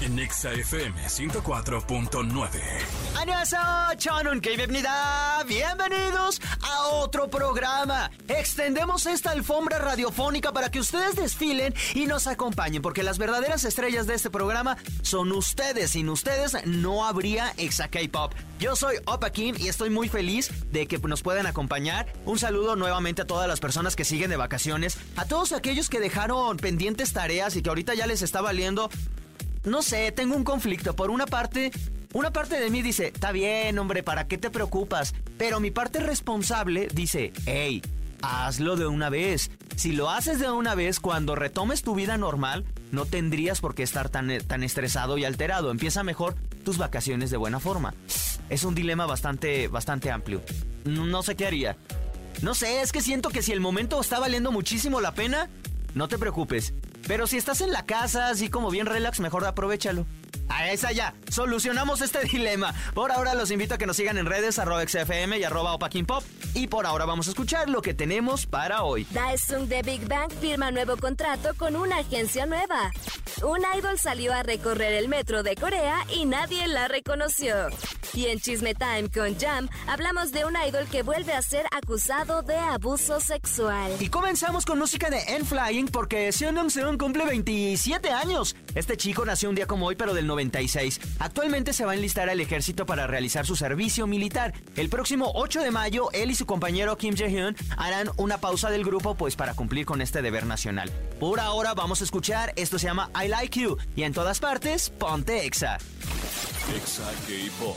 En ExaFM 104.9. Bienvenidos a otro programa. Extendemos esta alfombra radiofónica para que ustedes desfilen y nos acompañen, porque las verdaderas estrellas de este programa son ustedes. Sin ustedes no habría Exa K-Pop. Yo soy Opa Kim y estoy muy feliz de que nos puedan acompañar. Un saludo nuevamente a todas las personas que siguen de vacaciones, a todos aquellos que dejaron pendientes tareas y que ahorita ya les está valiendo no sé, tengo un conflicto. Por una parte, una parte de mí dice, está bien, hombre, ¿para qué te preocupas? Pero mi parte responsable dice, hey, hazlo de una vez. Si lo haces de una vez, cuando retomes tu vida normal, no tendrías por qué estar tan, tan estresado y alterado. Empieza mejor tus vacaciones de buena forma. Es un dilema bastante, bastante amplio. No, sé qué haría. No sé, es que siento que si el momento está valiendo muchísimo la pena, no te preocupes. Pero si estás en la casa, así como bien relax, mejor aprovechalo. A esa ya, solucionamos este dilema. Por ahora los invito a que nos sigan en redes arroba XFM y arroba Pop. Y por ahora vamos a escuchar lo que tenemos para hoy. Daesung de Big Bang firma nuevo contrato con una agencia nueva. Un idol salió a recorrer el metro de Corea y nadie la reconoció. Y en Chisme Time con Jam hablamos de un idol que vuelve a ser acusado de abuso sexual. Y comenzamos con música de N Flying porque Seon Seon cumple 27 años. Este chico nació un día como hoy pero del 96. Actualmente se va a enlistar al ejército para realizar su servicio militar. El próximo 8 de mayo él y su compañero Kim Jae-hyun harán una pausa del grupo pues para cumplir con este deber nacional. Por ahora vamos a escuchar, esto se llama I Like You y en todas partes ponte Exa. Exa K-Pop.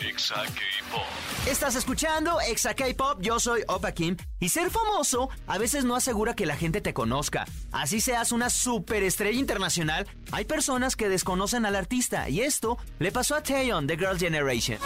Exa K-Pop. Estás escuchando Exa K-Pop, yo soy Opa Kim y ser famoso a veces no asegura que la gente te conozca. Así seas una superestrella internacional, hay personas que desconocen al artista y esto le pasó a Taeyeon de Girl Generation.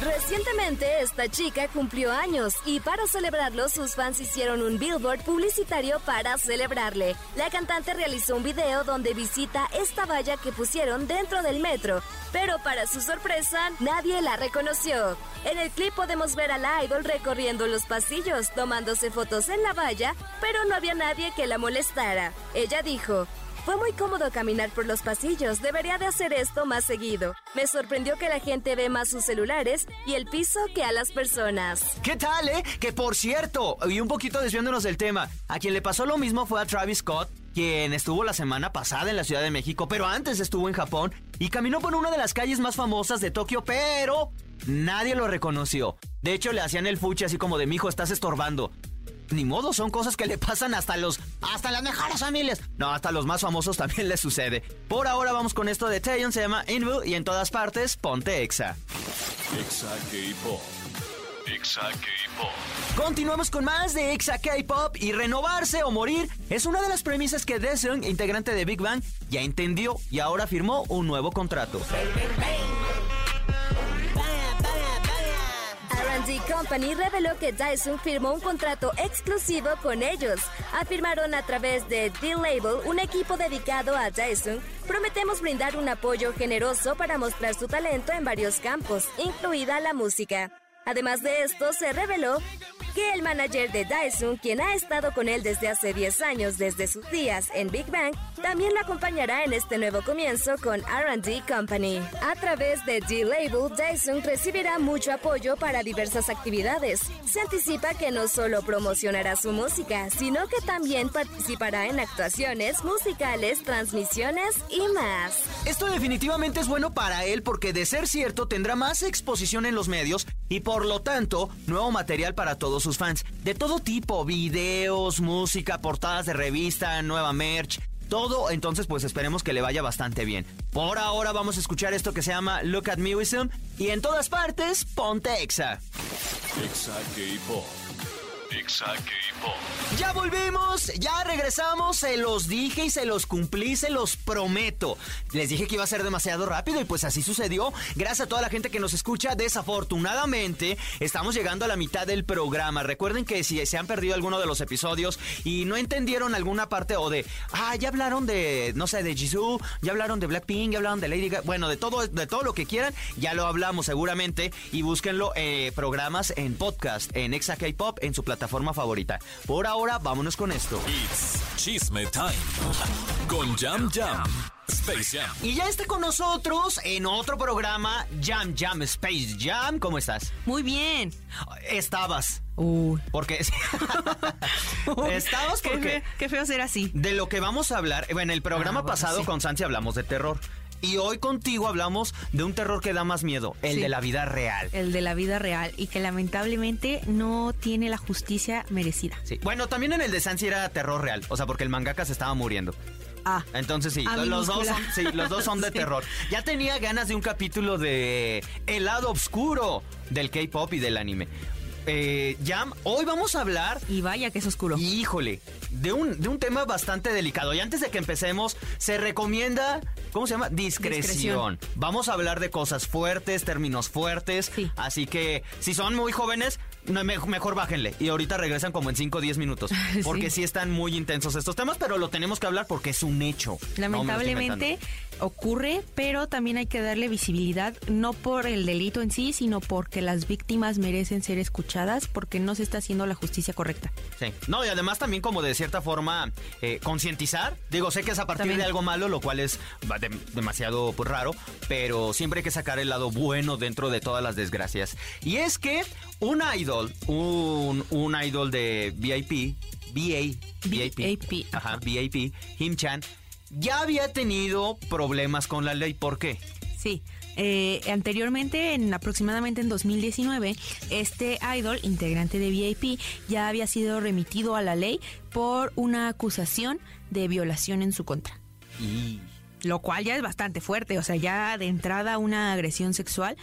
Recientemente esta chica cumplió años y para celebrarlo sus fans hicieron un billboard publicitario para celebrarle. La cantante realizó un video donde visita esta valla que pusieron dentro del metro, pero para su sorpresa nadie la reconoció. En el clip podemos ver a la idol recorriendo los pasillos, tomándose fotos en la valla, pero no había nadie que la molestara. Ella dijo, fue muy cómodo caminar por los pasillos, debería de hacer esto más seguido. Me sorprendió que la gente ve más sus celulares y el piso que a las personas. ¿Qué tal, eh? Que por cierto, y un poquito desviándonos del tema, a quien le pasó lo mismo fue a Travis Scott, quien estuvo la semana pasada en la Ciudad de México, pero antes estuvo en Japón y caminó por una de las calles más famosas de Tokio, pero nadie lo reconoció. De hecho, le hacían el fuchi así como de, mijo, estás estorbando. Ni modo, son cosas que le pasan hasta los. Hasta las mejores familias. No, hasta los más famosos también les sucede. Por ahora vamos con esto de Taeyeon, se llama Invu y en todas partes, ponte Exa. Exa K-Pop. Exa K-Pop. Continuamos con más de Exa K-Pop y renovarse o morir es una de las premisas que Daesung, integrante de Big Bang, ya entendió y ahora firmó un nuevo contrato. R&D Company reveló que Daesung firmó un contrato exclusivo con ellos. Afirmaron a través de D-Label, un equipo dedicado a Daesung, prometemos brindar un apoyo generoso para mostrar su talento en varios campos, incluida la música. Además de esto, se reveló que el manager de Daesung, quien ha estado con él desde hace 10 años, desde sus días en Big Bang, también lo acompañará en este nuevo comienzo con RD Company. A través de D-Label, Daesung recibirá mucho apoyo para diversas actividades. Se anticipa que no solo promocionará su música, sino que también participará en actuaciones, musicales, transmisiones y más. Esto definitivamente es bueno para él porque de ser cierto tendrá más exposición en los medios y por lo tanto nuevo material para todos sus fans. De todo tipo, videos, música, portadas de revista, nueva merch. Todo, entonces pues esperemos que le vaya bastante bien. Por ahora vamos a escuchar esto que se llama Look at Me Wisdom y en todas partes ponte Exa. Exa K-Pop. Exa. Ya volvimos, ya regresamos, se los dije y se los cumplí, se los prometo. Les dije que iba a ser demasiado rápido y pues así sucedió. Gracias a toda la gente que nos escucha, desafortunadamente estamos llegando a la mitad del programa. Recuerden que si se han perdido alguno de los episodios y no entendieron alguna parte o de, ah, ya hablaron de, no sé, de Jisoo, ya hablaron de Blackpink, ya hablaron de Lady Gaga, bueno, de todo, de todo lo que quieran, ya lo hablamos seguramente y búsquenlo eh, programas en podcast, en Exa K-Pop, en su plataforma favorita. Por ahora, vámonos con esto. It's Chisme Time. Con Jam Jam. Space Jam. Y ya está con nosotros en otro programa, Jam Jam Space Jam. ¿Cómo estás? Muy bien. Estabas. Uy. Porque estabas Qué porque feo, qué feo ser así. de lo que vamos a hablar, bueno, en el programa Ah, bueno, pasado sí. con Santi hablamos de terror. Y hoy contigo hablamos de un terror que da más miedo, el Sí. de la vida real. El de la vida real y que lamentablemente no tiene la justicia merecida. Sí. Bueno, también en el de Sansi era terror real, o sea, porque el mangaka se estaba muriendo. Ah, Entonces sí, A los dos, son, sí, los dos son de Sí. terror. Ya tenía ganas de un capítulo de El lado oscuro del K-pop y del anime. Eh, Jam, hoy vamos a hablar y vaya que es oscuro. Híjole, de un, de un tema bastante delicado. Y antes de que empecemos, se recomienda, ¿cómo se llama? Discreción. Discreción. Vamos a hablar de cosas fuertes, términos fuertes. Sí. Así que si son muy jóvenes, no, me- mejor bájenle. Y ahorita regresan como en 5 o 10 minutos. Porque sí. están muy intensos estos temas, pero lo tenemos que hablar porque es un hecho. Lamentablemente. Ocurre, pero también hay que darle visibilidad, no por el delito en sí, sino porque las víctimas merecen ser escuchadas, porque no se está haciendo la justicia correcta. Sí. No, y además también como de cierta forma eh, concientizar. Digo, sé que es a partir También. de algo malo, lo cual es va, de- demasiado pues, raro, pero siempre hay que sacar el lado bueno dentro de todas las desgracias. Y es que un idol, un, un idol de VIP, BA, VIP, VIP, ajá. VIP, Him-chan, ya había tenido problemas con la ley. ¿Por qué? Sí. eh, anteriormente, en aproximadamente en 2019, este idol, integrante de VIP, ya había sido remitido a la ley por una acusación de violación en su contra. Y... Lo cual ya es bastante fuerte, o sea, ya de entrada una agresión sexual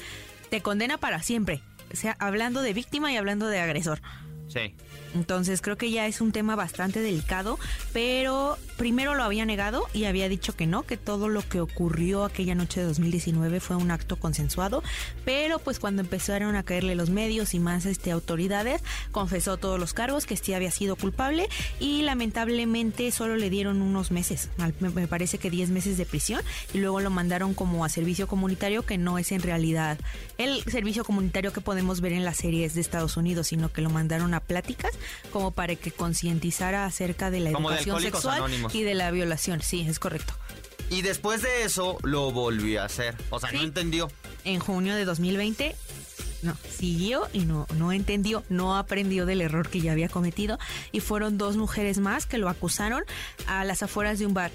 te condena para siempre. O sea, hablando de víctima y hablando de agresor. Sí. Entonces creo que ya es un tema bastante delicado, pero primero lo había negado y había dicho que no, que todo lo que ocurrió aquella noche de 2019 fue un acto consensuado, pero pues cuando empezaron a caerle los medios y más este autoridades, confesó todos los cargos, que sí había sido culpable y lamentablemente solo le dieron unos meses, me- parece que 10 meses de prisión y luego lo mandaron como a servicio comunitario que no es en realidad el servicio comunitario que podemos ver en las series de Estados Unidos, sino que lo mandaron a pláticas como para que concientizara acerca de la Como educación sexual Anónimos. y de la violación. Sí, es correcto. Y después de eso lo volvió a hacer. O sea, no entendió. En junio de 2020 no, siguió y no, no entendió, no aprendió del error que ya había cometido y fueron dos mujeres más que lo acusaron a las afueras de un bar.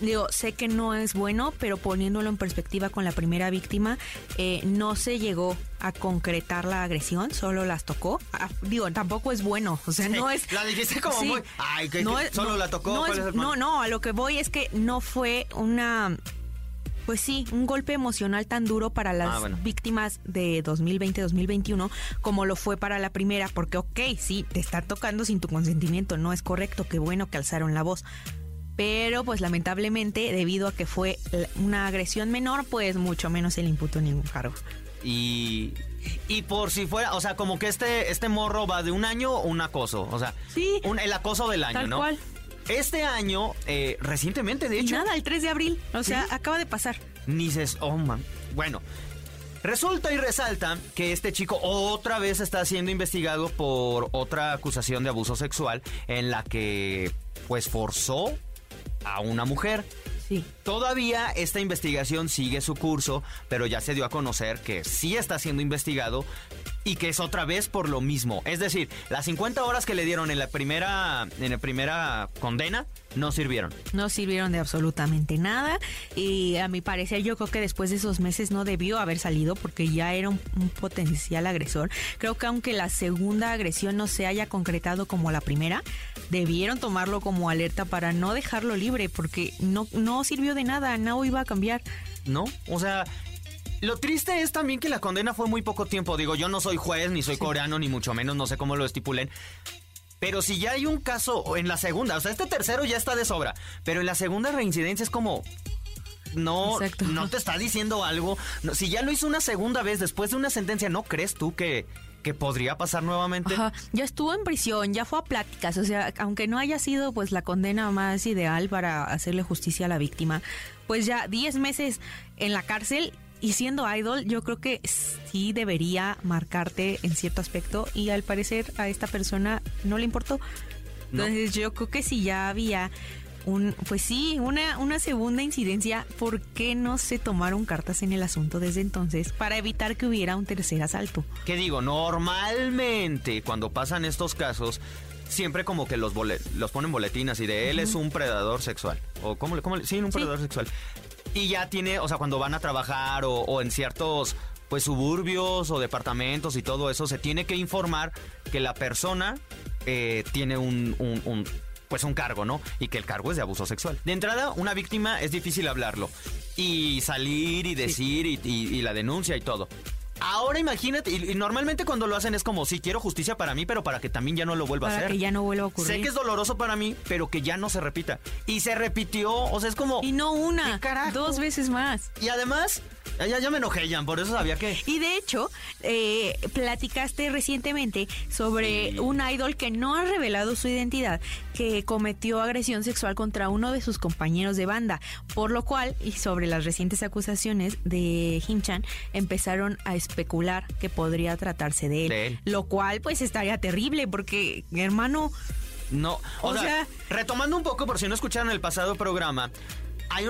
Digo, sé que no es bueno, pero poniéndolo en perspectiva con la primera víctima, eh, no se llegó a concretar la agresión, solo las tocó. Ah, digo, tampoco es bueno, o sea, no es... La dijiste como Sí. muy. Ay, que, No es- solo no- la tocó. No, no, a lo que voy es que no fue una. Pues sí, un golpe emocional tan duro para las Ah, bueno. víctimas de 2020-2021 como lo fue para la primera, porque ok, sí, te está tocando sin tu consentimiento, no es correcto, qué bueno que alzaron la voz. Pero pues lamentablemente, debido a que fue una agresión menor, pues mucho menos se le imputó ningún cargo. Y. Y por si fuera, o sea, como que este, este morro va de un año un acoso. O sea, Sí. un- el acoso del año, Tal ¿no? cual. Este año, eh, recientemente, de Y hecho, nada, el 3 de abril, o sea, Sí. acaba de pasar. ni se. Oh, man. Bueno. Resulta y resalta que este chico otra vez está siendo investigado por otra acusación de abuso sexual en la que pues forzó a una mujer. Sí. Todavía esta investigación sigue su curso, pero ya se dio a conocer que sí está siendo investigado y que es otra vez por lo mismo. Es decir, las 50 horas que le dieron en la primera, en la primera condena no sirvieron. No sirvieron de absolutamente nada y a mi parecer yo creo que después de esos meses no debió haber salido porque ya era un, un potencial agresor. Creo que aunque la segunda agresión no se haya concretado como la primera, debieron tomarlo como alerta para no dejarlo libre porque no, no sirvió de nada, no iba a cambiar. ¿No? O sea, lo triste es también que la condena fue muy poco tiempo. Digo, yo no soy juez, ni soy coreano, ni mucho menos, no sé cómo lo estipulen. Pero si ya hay un caso en la segunda, o sea, este tercero ya está de sobra, pero en la segunda reincidencia es como no, no te está diciendo algo. si ya lo hizo una segunda vez después de una sentencia, ¿no crees tú que, que podría pasar nuevamente? Ya estuvo en prisión, ya fue a pláticas, o sea, aunque no haya sido pues la condena más ideal para hacerle justicia a la víctima, pues ya 10 meses en la cárcel y siendo idol, yo creo que sí debería marcarte en cierto aspecto y al parecer a esta persona no le importó. Entonces yo creo que si ya había un, pues sí, una, una segunda incidencia, ¿por qué no se tomaron cartas en el asunto desde entonces para evitar que hubiera un tercer asalto? ¿Qué digo? Normalmente cuando pasan estos casos, siempre como que los, los ponen boletinas y de él es un predador sexual. O cómo, cómo sí, un predador sexual. Y ya tiene, o sea, cuando van a trabajar o, en ciertos pues suburbios o departamentos y todo eso, se tiene que informar que la persona eh, tiene un, un, pues un cargo, ¿no? Y que el cargo es de abuso sexual. De entrada, una víctima es difícil hablarlo y salir y decir y, la denuncia y todo. Ahora imagínate, y, normalmente cuando lo hacen es como, sí, quiero justicia para mí, pero para que también ya no lo vuelva a hacer. que ya no vuelva a ocurrir. Sé que es doloroso para mí, pero que ya no se repita. Y se repitió, o sea, es como... Y no una, dos veces más. Y además, ya, ya me enojé, Jan, por eso sabía que... Y de hecho, eh, platicaste recientemente sobre un idol que no ha revelado su identidad, que cometió agresión sexual contra uno de sus compañeros de banda, por lo cual, y sobre las recientes acusaciones de Him-chan, empezaron a especular que podría tratarse de él, Lo cual, pues, estaría terrible, porque, hermano... No, o, sea, retomando un poco, por si no escucharon el pasado programa,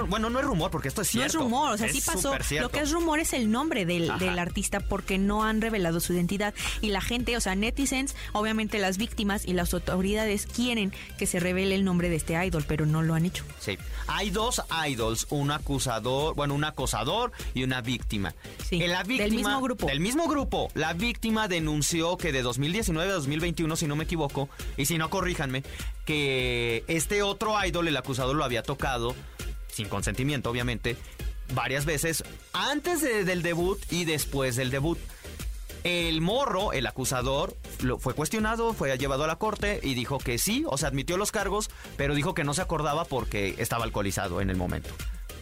bueno, no es rumor, porque esto es cierto. No es rumor, o sea, sí pasó. Lo que es rumor es el nombre del, artista porque no han revelado su identidad. Y la gente, o sea, netizens, obviamente las víctimas y las autoridades quieren que se revele el nombre de este idol, pero no lo han hecho. Sí. Hay dos idols, un acusador, bueno, un acosador y una víctima. Sí. La víctima, del mismo grupo. Del mismo grupo. La víctima denunció que de 2019 a 2021, si no me equivoco, y si no, corríjanme, que este otro idol, el acusador, lo había tocado sin consentimiento obviamente, varias veces antes del debut y después del debut. El morro, el acusador, lo, fue cuestionado, fue llevado a la corte y dijo que sí, o sea, admitió los cargos, pero dijo que no se acordaba porque estaba alcoholizado en el momento.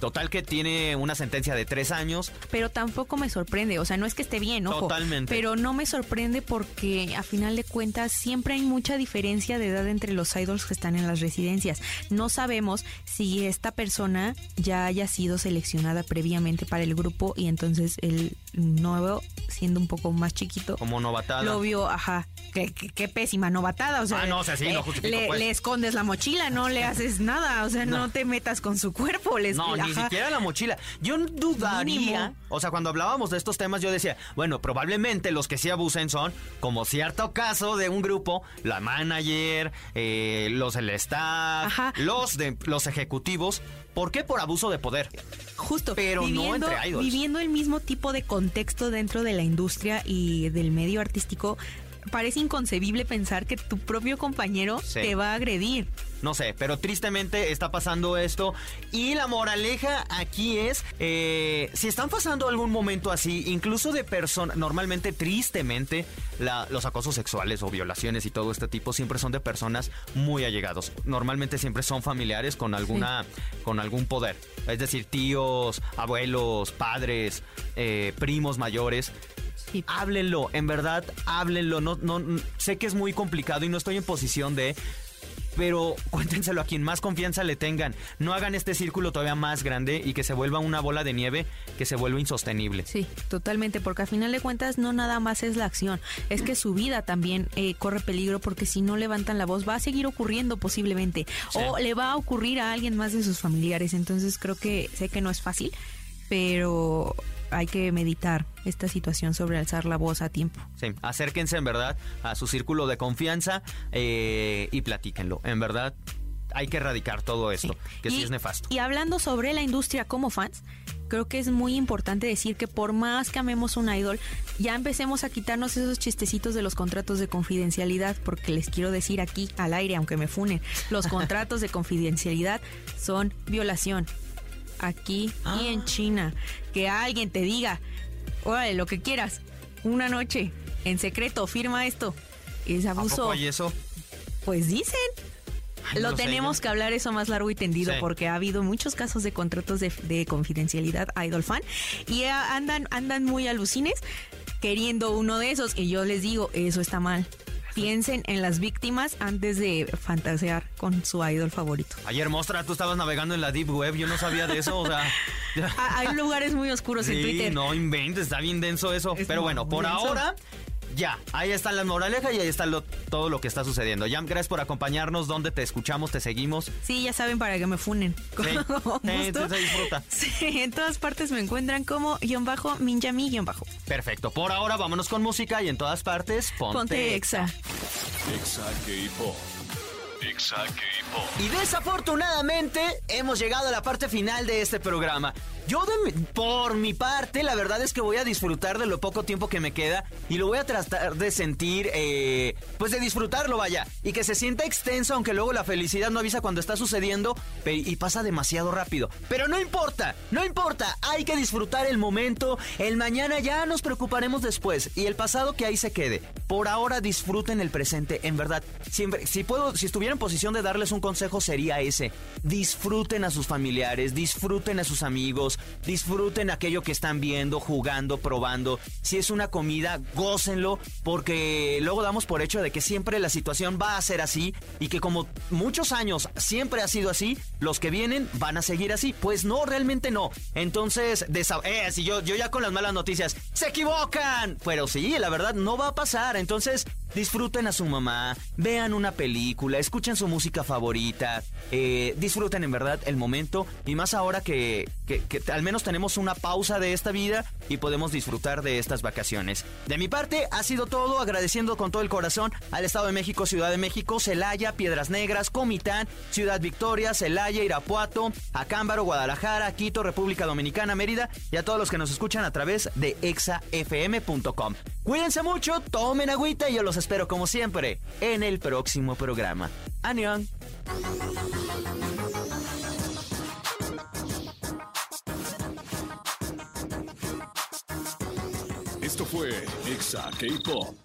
Total que tiene una sentencia de tres años. Pero tampoco me sorprende, o sea, no es que esté bien, ojo. Totalmente. Pero no me sorprende porque a final de cuentas siempre hay mucha diferencia de edad entre los idols que están en las residencias. No sabemos si esta persona ya haya sido seleccionada previamente para el grupo y entonces el nuevo, siendo un poco más chiquito, como novatada. Lo vio, ajá, qué, pésima novatada, o sea, ah, no, o sea sí, no le, pues. le, escondes la mochila, no le haces nada, o sea, no, te metas con su cuerpo, les No, ni siquiera la mochila. Yo dudaría, o sea, cuando hablábamos de estos temas yo decía, bueno, probablemente los que sí abusen son como cierto caso de un grupo, la manager, eh, los del staff, los de los ejecutivos, ¿por qué por abuso de poder? Justo, pero viviendo, no entre idols. Viviendo el mismo tipo de contexto dentro de la industria y del medio artístico, parece inconcebible pensar que tu propio compañero te va a agredir. No sé, pero tristemente está pasando esto. Y la moraleja aquí es, eh, si están pasando algún momento así, incluso de personas, normalmente, tristemente, los acosos sexuales o violaciones y todo este tipo siempre son de personas muy allegados. Normalmente siempre son familiares con alguna, con algún poder. Es decir, tíos, abuelos, padres, eh, primos mayores Háblenlo, en verdad, háblenlo. No, no, sé que es muy complicado y no estoy en posición de pero cuéntenselo a quien más confianza le tengan. No hagan este círculo todavía más grande y que se vuelva una bola de nieve que se vuelva insostenible. Sí, totalmente, porque al final de cuentas no nada más es la acción, es que su vida también eh, corre peligro porque si no levantan la voz va a seguir ocurriendo posiblemente o le va a ocurrir a alguien más de sus familiares. Entonces creo que sé que no es fácil, pero hay que meditar esta situación sobre alzar la voz a tiempo. Sí, acérquense en verdad a su círculo de confianza eh, y platíquenlo. En verdad, hay que erradicar todo esto, que sí es nefasto. Y hablando sobre la industria como fans, creo que es muy importante decir que por más que amemos un idol, ya empecemos a quitarnos esos chistecitos de los contratos de confidencialidad, porque les quiero decir aquí al aire, aunque me funen, los contratos de confidencialidad son violación aquí y en ah. China. Que alguien te diga, órale, lo que quieras, una noche, en secreto, firma esto. Es abuso. ¿A y eso? Pues dicen. lo no tenemos que hablar eso más largo y tendido Sí. porque ha habido muchos casos de contratos de, de confidencialidad Idol Fan y andan, andan muy alucines queriendo uno de esos y yo les digo, eso está mal. Piensen en las víctimas antes de fantasear con su idol favorito. Ayer, Mostra, tú estabas navegando en la Deep Web, yo no sabía de eso, o sea... Ah, Hay lugares muy oscuros en Twitter. no inventes, está bien denso eso. Es Pero bueno, por denso. ahora, ya, ahí están las moralejas y ahí está lo- todo lo que está sucediendo. Jam, gracias por acompañarnos, donde te escuchamos, te seguimos. Sí, ya saben para que me funen. Con Sí, sí, gusto. se disfruta. Sí, en todas partes me encuentran como guion bajo, minjami guion bajo. Perfecto, por ahora vámonos con música y en todas partes, ponte, Ponte exa. Exa K-Pop. Y desafortunadamente hemos llegado a la parte final de este programa. Yo por mi parte, la verdad es que voy a disfrutar de lo poco tiempo que me queda y lo voy a tratar de sentir, eh, pues de disfrutarlo, vaya, y que se sienta extenso, aunque luego la felicidad no avisa cuando está sucediendo y pasa demasiado rápido. Pero no importa, no importa, hay que disfrutar el momento, el mañana ya nos preocuparemos después y el pasado que ahí se quede. Por ahora disfruten el presente, en verdad. Siempre, si puedo, si estuviera en posición de darles un consejo sería ese. Disfruten a sus familiares, disfruten a sus amigos, disfruten aquello que están viendo, jugando, probando. Si es una comida, gócenlo, porque luego damos por hecho de que siempre la situación va a ser así y que como muchos años siempre ha sido así, los que vienen van a seguir así. Pues no, realmente no. Entonces, eh, si yo, yo ya con las malas noticias, se equivocan. Pero sí, la verdad no va a pasar. Entonces, disfruten a su mamá, vean una película, escuchen su música favorita, eh, disfruten en verdad el momento y más ahora que, que- que al menos tenemos una pausa de esta vida y podemos disfrutar de estas vacaciones. De mi parte ha sido todo, agradeciendo con todo el corazón al Estado de México, Ciudad de México, Celaya, Piedras Negras, Comitán, Ciudad Victoria, Celaya, Irapuato, Acámbaro, Guadalajara, Quito, República Dominicana, Mérida y a todos los que nos escuchan a través de exafm.com. Cuídense mucho, tomen agüita y yo los espero como siempre en el próximo programa. Anión. Esto fue Exa K-Pop.